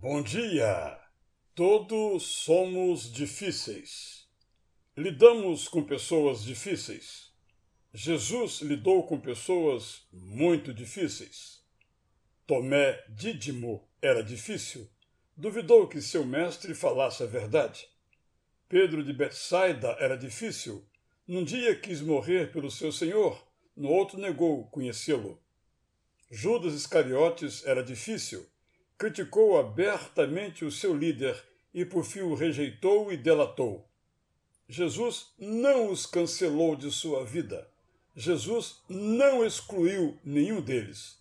Bom dia! Todos somos difíceis. Lidamos com pessoas difíceis. Jesus lidou com pessoas muito difíceis. Tomé Dídimo era difícil. Duvidou que seu mestre falasse a verdade. Pedro de Betsaida era difícil. Num dia quis morrer pelo seu Senhor, no outro negou conhecê-lo. Judas Iscariotes era difícil criticou abertamente o seu líder e por fim o rejeitou e delatou. Jesus não os cancelou de sua vida. Jesus não excluiu nenhum deles.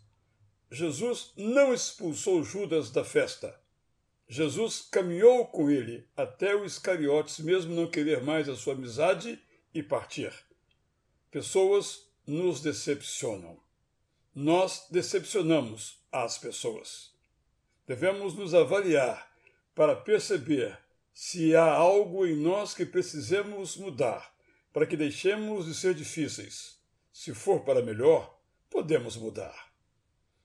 Jesus não expulsou Judas da festa. Jesus caminhou com ele até o Iscariotes mesmo não querer mais a sua amizade e partir. Pessoas nos decepcionam. Nós decepcionamos as pessoas. Devemos nos avaliar para perceber se há algo em nós que precisemos mudar, para que deixemos de ser difíceis. Se for para melhor, podemos mudar.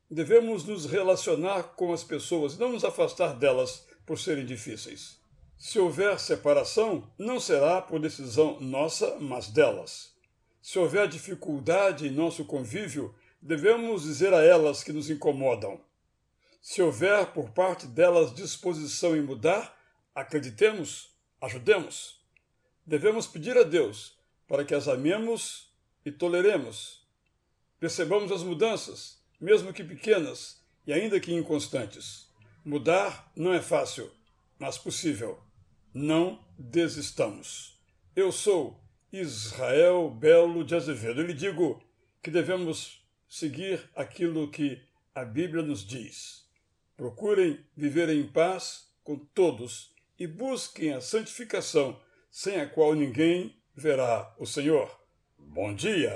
Devemos nos relacionar com as pessoas e não nos afastar delas por serem difíceis. Se houver separação, não será por decisão nossa, mas delas. Se houver dificuldade em nosso convívio, devemos dizer a elas que nos incomodam se houver por parte delas disposição em mudar, acreditemos, ajudemos. Devemos pedir a Deus para que as amemos e toleremos. Percebamos as mudanças, mesmo que pequenas e ainda que inconstantes. Mudar não é fácil, mas possível. Não desistamos. Eu sou Israel Belo de Azevedo e lhe digo que devemos seguir aquilo que a Bíblia nos diz. Procurem viver em paz com todos e busquem a santificação, sem a qual ninguém verá o Senhor. Bom dia!